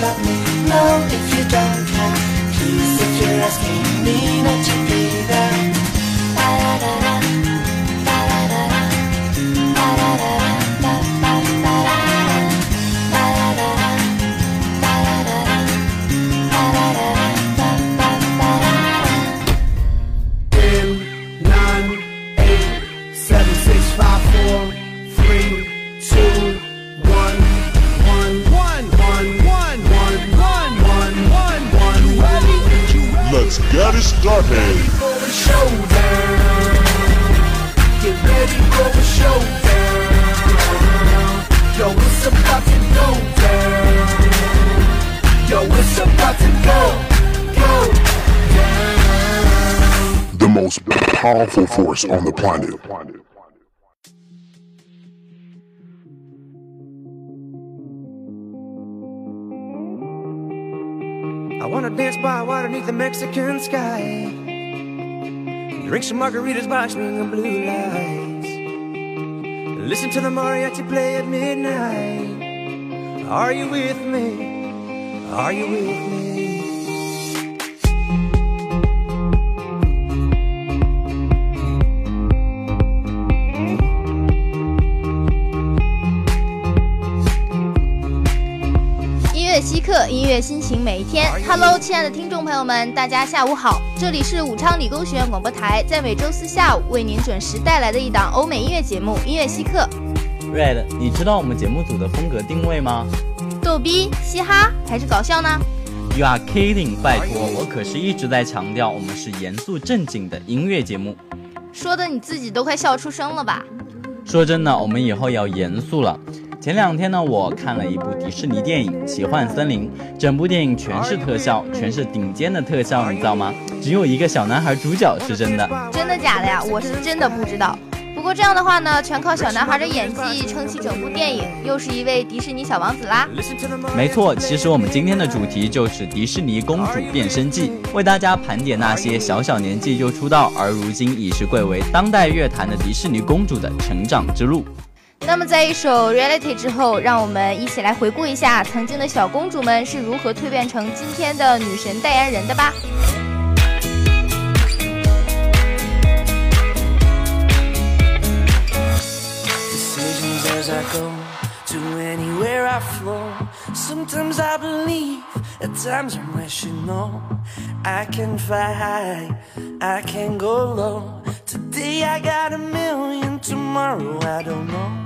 love me, love if you don't care, peace if you're asking me not to. Get it started. Get ready for showdown. Yo, it's about to go down. Yo, it's about to go, go down. The most powerful force on the planet. Wanna dance by water beneath the Mexican sky. Drink some margaritas by swinging blue lights. Listen to the mariachi play at midnight. Are you with me? Are you with me? 音乐稀客，音乐心情每一天。Hello，亲爱的听众朋友们，大家下午好，这里是武昌理工学院广播台，在每周四下午为您准时带来的一档欧美音乐节目《音乐稀客》。Red，你知道我们节目组的风格定位吗？逗逼、嘻哈还是搞笑呢？You are kidding！拜托，我可是一直在强调，我们是严肃正经的音乐节目。说的你自己都快笑出声了吧？说真的，我们以后要严肃了。前两天呢，我看了一部迪士尼电影《奇幻森林》，整部电影全是特效，全是顶尖的特效，你知道吗？只有一个小男孩主角是真的。真的假的呀？我是真的不知道。不过这样的话呢，全靠小男孩的演技撑起整部电影，又是一位迪士尼小王子啦。没错，其实我们今天的主题就是迪士尼公主变身记，为大家盘点那些小小年纪就出道，而如今已是贵为当代乐坛的迪士尼公主的成长之路。那么在一首《Reality》之后，让我们一起来回顾一下曾经的小公主们是如何蜕变成今天的女神代言人的吧。decisions as I go to anywhere I flow. Sometimes I believe, at times I'm rational. I can fly high, I can go low. Today I got a million, tomorrow I don't know.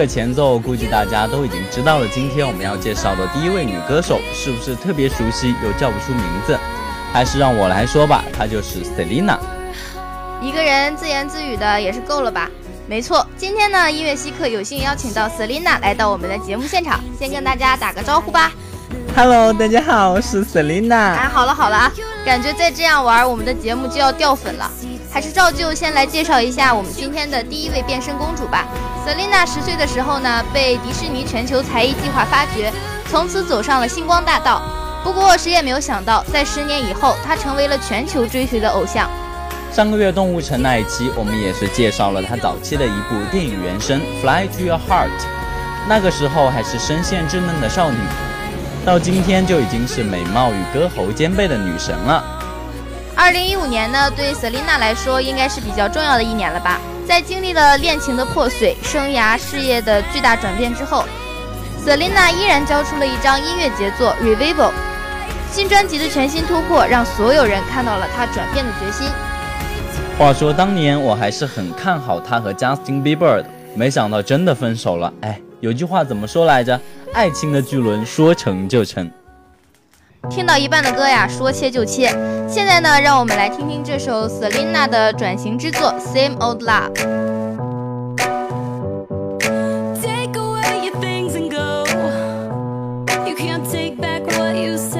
个前奏，估计大家都已经知道了今天我们要介绍的第一位女歌手是不是特别熟悉又叫不出名字？还是让我来说吧，她就是 Selina。一个人自言自语的也是够了吧？没错，今天呢，音乐稀客有幸邀请到 Selina 来到我们的节目现场，先跟大家打个招呼吧。Hello，大家好，我是 Selina。哎，好了好了啊，感觉再这样玩，我们的节目就要掉粉了。还是照旧先来介绍一下我们今天的第一位变身公主吧。Selina 十岁的时候呢，被迪士尼全球才艺计划发掘，从此走上了星光大道。不过谁也没有想到，在十年以后，她成为了全球追随的偶像。上个月动物城那一期，我们也是介绍了她早期的一部电影原声《Fly to Your Heart》，那个时候还是声线稚嫩的少女，到今天就已经是美貌与歌喉兼备的女神了。二零一五年呢，对 Selina 来说应该是比较重要的一年了吧？在经历了恋情的破碎、生涯事业的巨大转变之后，Selina 依然交出了一张音乐杰作《Revival》。新专辑的全新突破，让所有人看到了她转变的决心。话说当年我还是很看好她和 Justin Bieber 的，没想到真的分手了。哎，有句话怎么说来着？爱情的巨轮说成就成。听到一半的歌呀，说切就切。现在呢，让我们来听听这首 Selina 的转型之作《Same Old Love》。Take away your things and go. You can't take back what you said.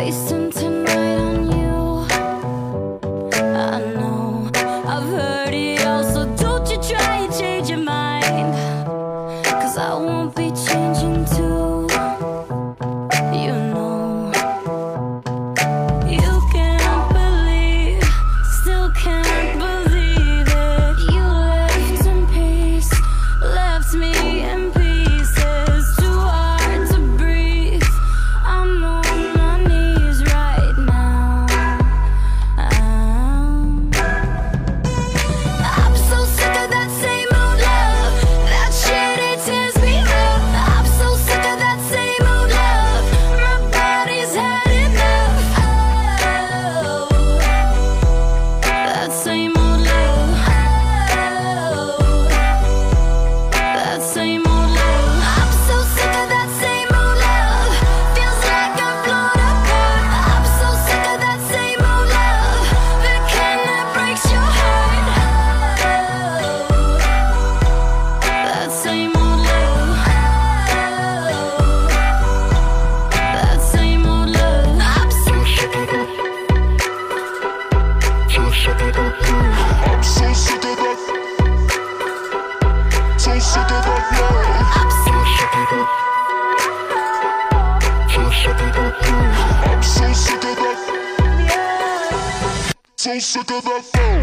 wasting time So sick of that. So sick of that. So sick of that. I'm so sick of that. So sick of that phone.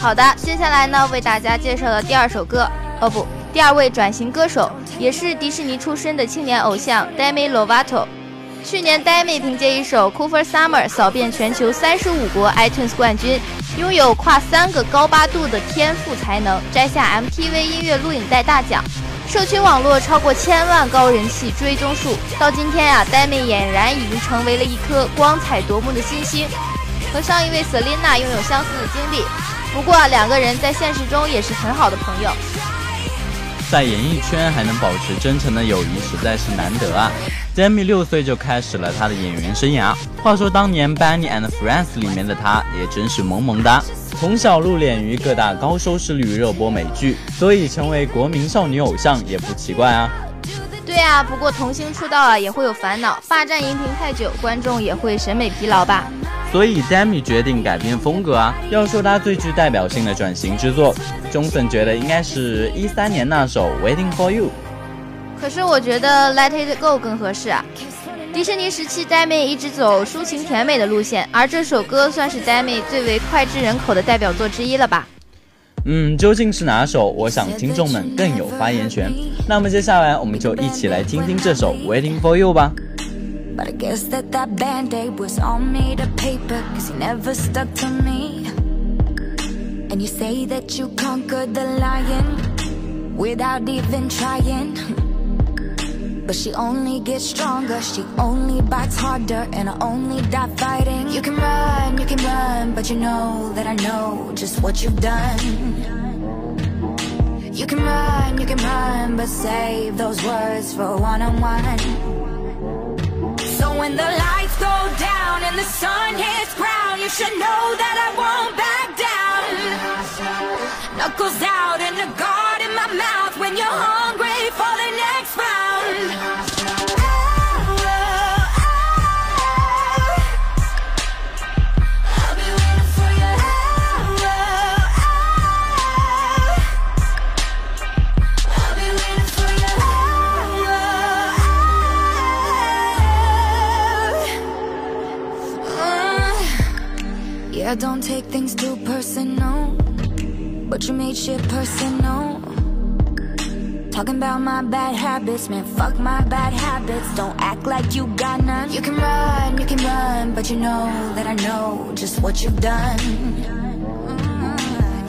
好的，接下来呢，为大家介绍的第二首歌，哦不，第二位转型歌手，也是迪士尼出身的青年偶像 Demi Lovato。去年，Demi 凭借一首《Cool for Summer》扫遍全球三十五国 iTunes 冠军，拥有跨三个高八度的天赋才能，摘下 MTV 音乐录影带大奖，社群网络超过千万高人气追踪数。到今天啊，Demi 俨然已经成为了一颗光彩夺目的新星，和上一位 Selina 拥有相似的经历。不过啊，两个人在现实中也是很好的朋友。在演艺圈还能保持真诚的友谊，实在是难得啊。Demi 六岁就开始了他的演员生涯。话说当年《Benny and Friends》里面的他，也真是萌萌哒。从小露脸于各大高收视率热播美剧，所以成为国民少女偶像也不奇怪啊。对啊，不过童星出道啊也会有烦恼，霸占荧屏太久，观众也会审美疲劳吧。所以 Demi 决定改变风格啊。要说他最具代表性的转型之作，Johnson 觉得应该是一三年那首《Waiting for You》。可是我觉得《Let It Go》更合适啊。迪士尼时期，Demi 一直走抒情甜美的路线，而这首歌算是 Demi 最为脍炙人口的代表作之一了吧。嗯，究竟是哪首？我想听众们更有发言权。那么接下来我们就一起来听听这首《Waiting for You》吧。But I guess that that band-aid was all made of paper Cause you never stuck to me. And you say that you conquered the lion Without even trying. But she only gets stronger She only bites harder And I only die fighting. You can run, you can run But you know that I know just what you've done. You can run, you can run But save those words for one-on-one. so when the lights go down and the sun hits ground, you should know that I won't back down. Knuckles out and a guard in my mouth when you're hungry Yeah, don't take things too personal. But you made shit personal. Talking about my bad habits, man, fuck my bad habits. Don't act like you got none. You can run, you can run, but you know that I know just what you've done.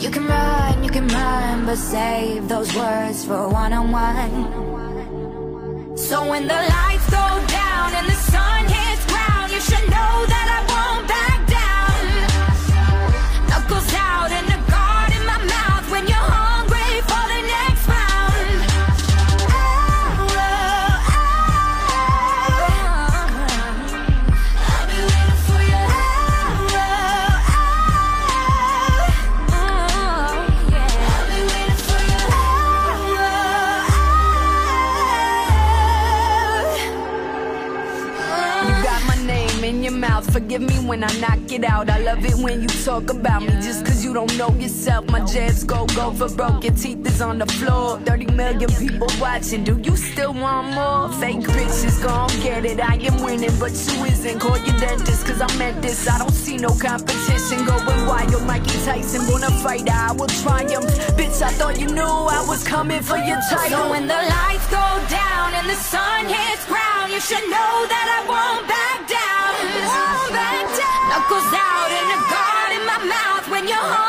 You can run, you can run, but save those words for one on one. So when the lights go down and the sun hits ground, you should know when I knock it out. I love it when you talk about me just cause you don't know yourself. My jabs go, go for broke. Your teeth is on the floor. 30 million people watching. Do you still want more? Fake bitches gon' get it. I am winning, but you isn't. Call your dentist cause I meant this. I don't see no competition. Going wild, Mikey Tyson. Wanna fight, I will triumph. Bitch, I thought you knew I was coming for your title. So when the lights go down and the sun hits ground, you should know that I won't back down. Won't back down. Knuckles out your heart.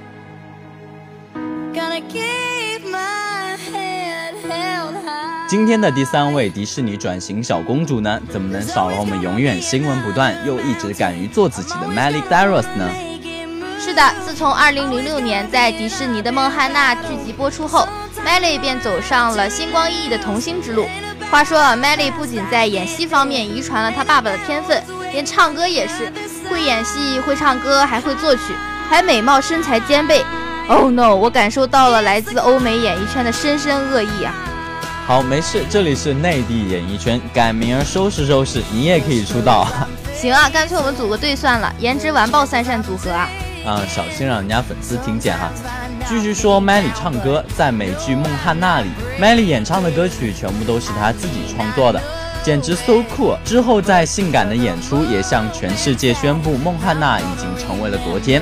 今天的第三位迪士尼转型小公主呢，怎么能少了我们永远新闻不断又一直敢于做自己的 Miley Dyrus 呢？是的，自从2006年在迪士尼的《孟汉娜》剧集播出后，Miley 便走上了星光熠熠的童星之路。话说啊，Miley 不仅在演戏方面遗传了她爸爸的天分，连唱歌也是会演戏、会唱歌，还会作曲，还美貌身材兼备。Oh no！我感受到了来自欧美演艺圈的深深恶意啊！好，没事，这里是内地演艺圈，改名儿收拾收拾，你也可以出道。行啊，干脆我们组个队算了，颜值完爆三扇组合啊！啊，小心让人家粉丝听见哈。继续说，Miley 唱歌，在美剧《梦汉娜》里，Miley 演唱的歌曲全部都是她自己创作的，简直 so cool。之后在性感的演出，也向全世界宣布梦汉娜已经成为了昨天。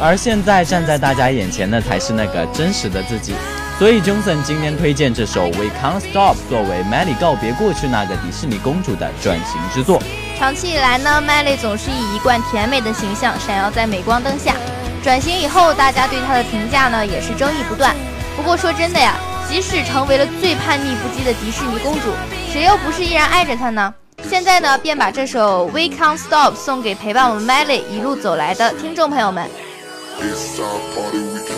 而现在站在大家眼前的才是那个真实的自己。所以 Johnson 今天推荐这首《We Can't Stop》作为 Melly 告别过去那个迪士尼公主的转型之作。长期以来呢，Melly 总是以一贯甜美的形象闪耀在镁光灯下。转型以后，大家对她的评价呢也是争议不断。不过说真的呀，即使成为了最叛逆不羁的迪士尼公主，谁又不是依然爱着她呢？现在呢，便把这首《We Can't Stop》送给陪伴我们 Melly 一路走来的听众朋友们。It's our party, we can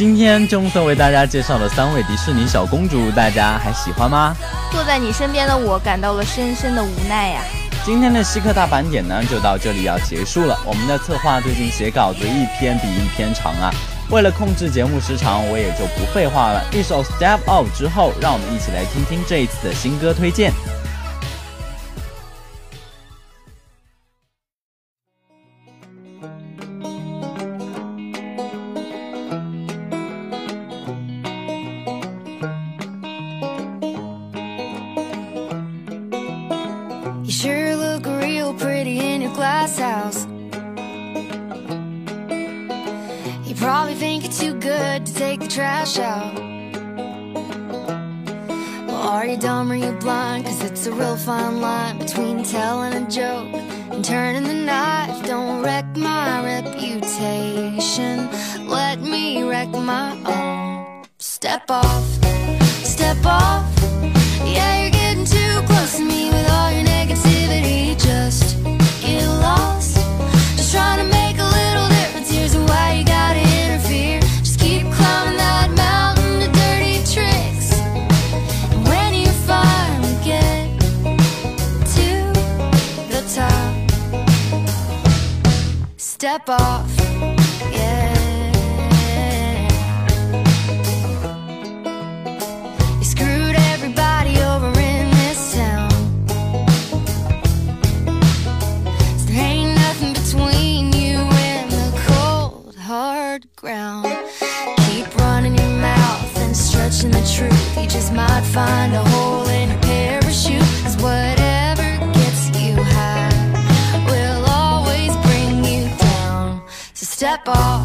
今天钟森为大家介绍了三位迪士尼小公主，大家还喜欢吗？坐在你身边的我感到了深深的无奈呀、今天的稀客大盘点呢，就到这里要结束了。我们的策划最近写稿子一篇比一篇长啊，为了控制节目时长，我也就不废话了。一首 Step Off 之后，让我们一起来听听这一次的新歌推荐。Trash out. Well, are you dumb or you blind? Cause it's a real fine line between telling a joke and turning the knife. Don't wreck my reputation. Let me wreck my own. Step off, off. Yeah. You screwed everybody over in this town. So there ain't nothing between you and the cold, hard ground. Keep running your mouth and stretching the truth. You just might find a hole in your parachute. Cause whatever apple.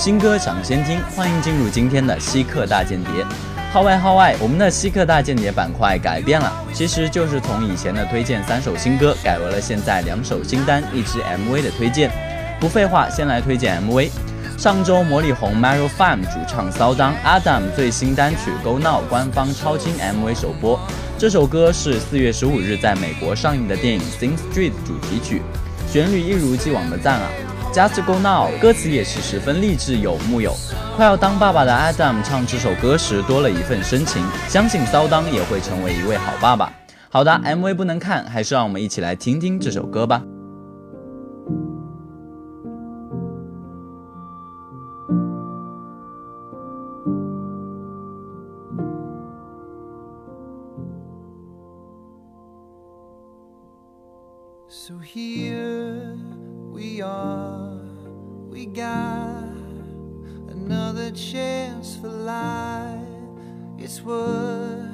新歌抢先听，欢迎进入今天的稀客大间谍。号外号外，我们的稀客大间谍板块改变了，其实就是从以前的推荐三首新歌，改为了现在两首新单、一支 MV 的推荐。不废话，先来推荐 MV。上周魔力红 Maroon 5主唱骚当 Adam 最新单曲《Go Now》官方超清 MV 首播。这首歌是四月十五日在美国上映的电影《Sing Street》主题曲，旋律一如既往的赞啊！Just Go Now，歌词也是十分励志有木有？快要当爸爸的 Adam 唱这首歌时多了一份深情，相信骚当也会成为一位好爸爸。好的，MV 不能看，还是让我们一起来听听这首歌吧。So he another chance for life. It's what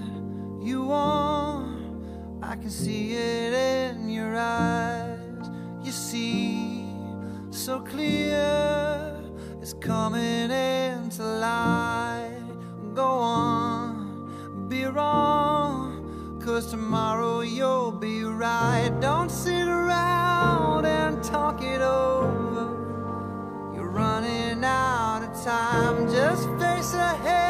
you want, I can see it in your eyes. You see so clear, it's coming into light. Go on, be wrong, cause tomorrow you'll be right. Don't sit around and talk it over. You're running out of time ahead.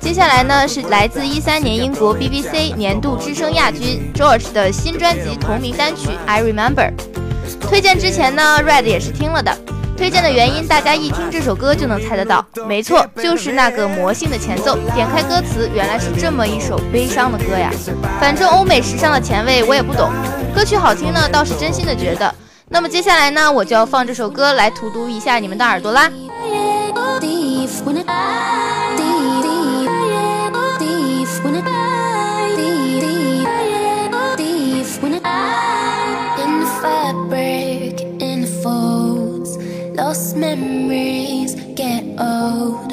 接下来呢是来自一三年英国 BBC 年度之声亚军 George 的新专辑同名单曲《I Remember》。推荐之前呢，Red 也是听了的。推荐的原因，大家一听这首歌就能猜得到，没错，就是那个魔性的前奏。点开歌词，原来是这么一首悲伤的歌呀。反正欧美时尚的前卫我也不懂，歌曲好听呢，倒是真心的觉得。那么接下来呢，我就要放这首歌来荼毒一下你们的耳朵啦。when it I deep deep when it deep deep when it in the fabric in the folds lost memories get old.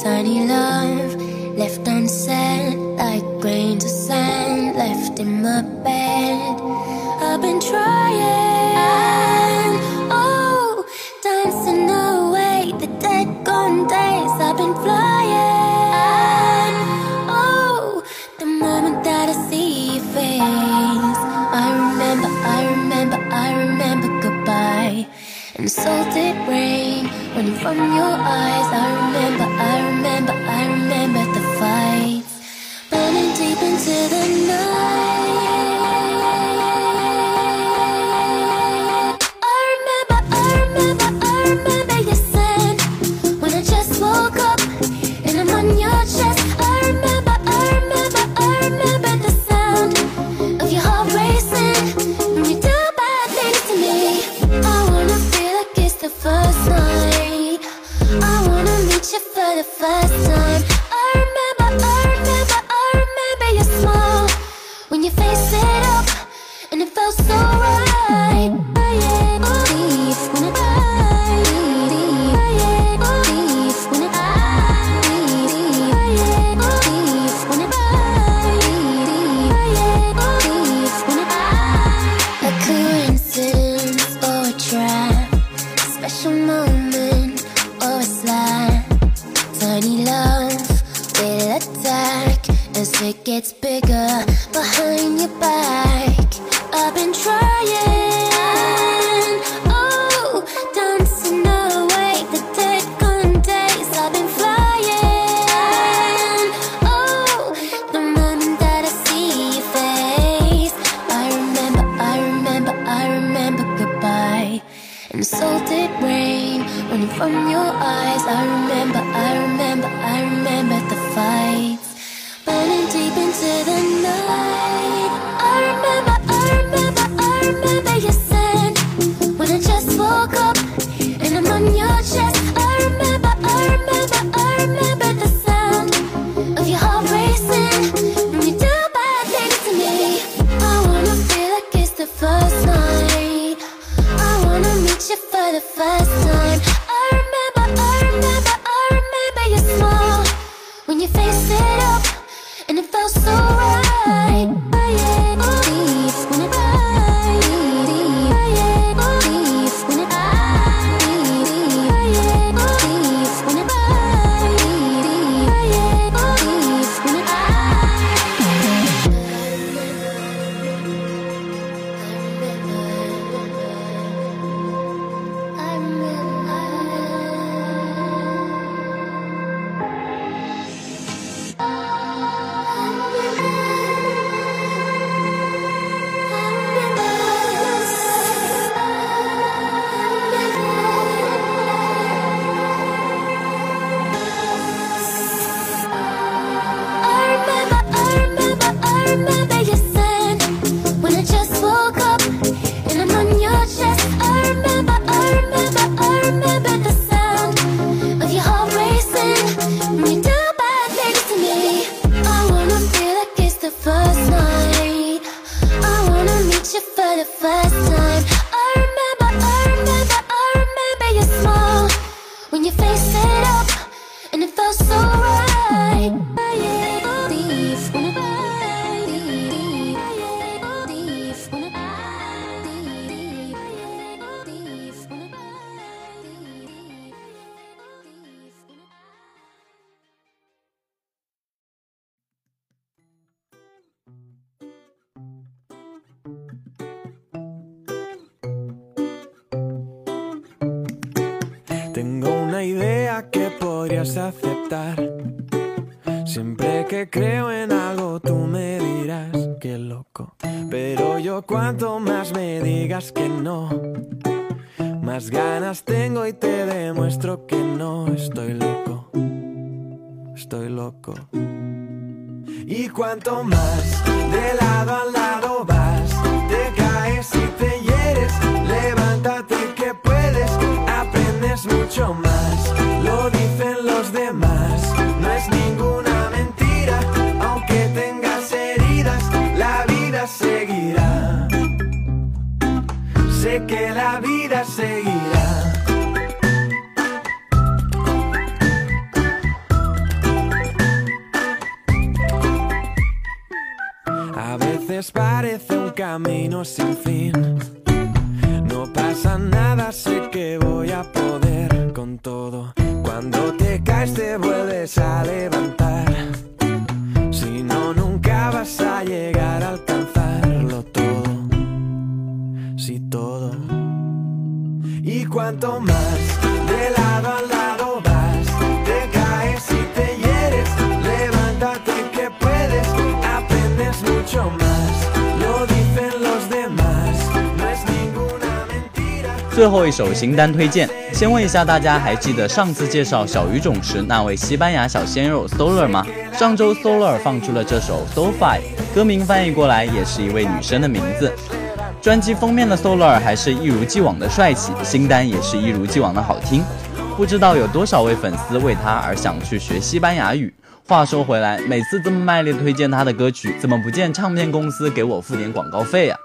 Tiny love left unsaid like grains of sand left in my bed. I've been trying been flying. Oh, the moment that I see your face, I remember, I remember, I remember goodbye. And salted rain running from your eyes. I remember, I remember, I remember the fights, burning deep into the night. Cuanto más me digas que no, más ganas tengo y te demuestro que no estoy loco. Estoy loco. Y cuanto más de lado a lado vas, te caes y te hieres. Levántate que puedes, aprendes mucho más. seguirá. A veces parece un camino sin fin. No pasa nada, sé que voy a poder con todo. Cuando te caes te vuelves a levantar. 最后一首新单推荐，先问一下大家，还记得上次介绍小语种时那位西班牙小鲜肉 Solar 吗？上周 Solar 放出了这首 Sofi，歌名翻译过来也是一位女生的名字。专辑封面的 Solar 还是一如既往的帅气，新单也是一如既往的好听。不知道有多少位粉丝为他而想去学西班牙语。话说回来，每次这么卖力推荐他的歌曲，怎么不见唱片公司给我付点广告费啊？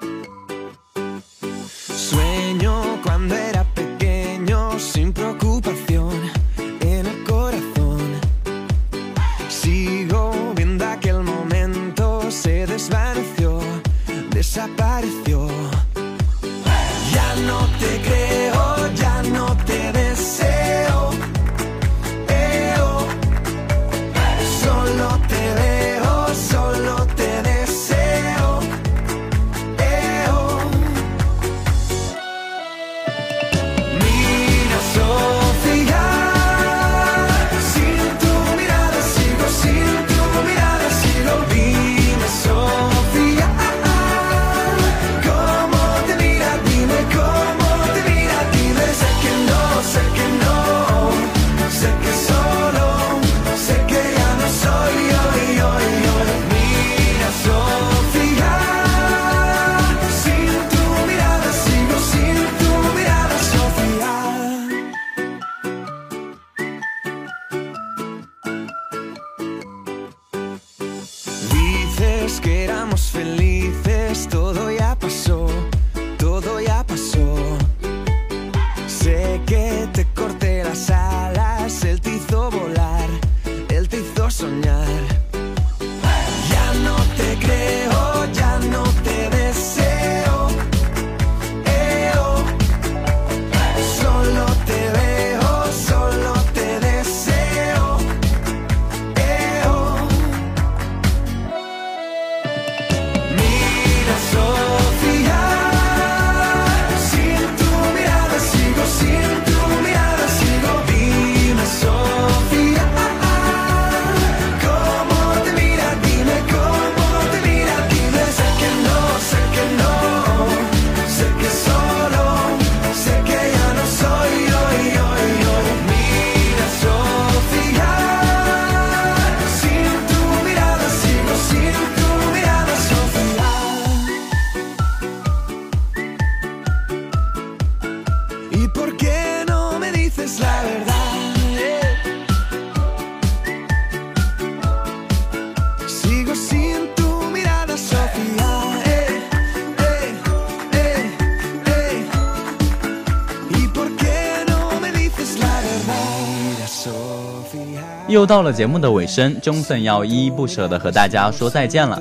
又到了节目的尾声，Johnson 要依依不舍地和大家说再见了。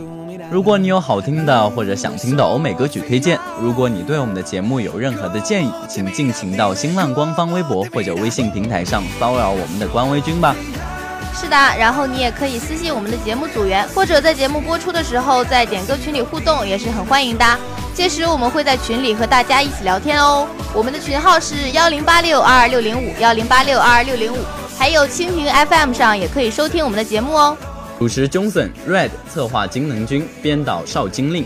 如果你有好听的或者想听的欧美歌曲推荐，如果你对我们的节目有任何的建议，请尽情到新浪官方微博或者微信平台上骚扰我们的官微君吧。是的，然后你也可以私信我们的节目组员，或者在节目播出的时候在点歌群里互动，也是很欢迎的。届时我们会在群里和大家一起聊天哦。我们的群号是幺零八六二二六零五幺零八六二二六零五，还有蜻蜓 FM 上也可以收听我们的节目哦。主持 Johnson Red，策划金能军，编导邵金令，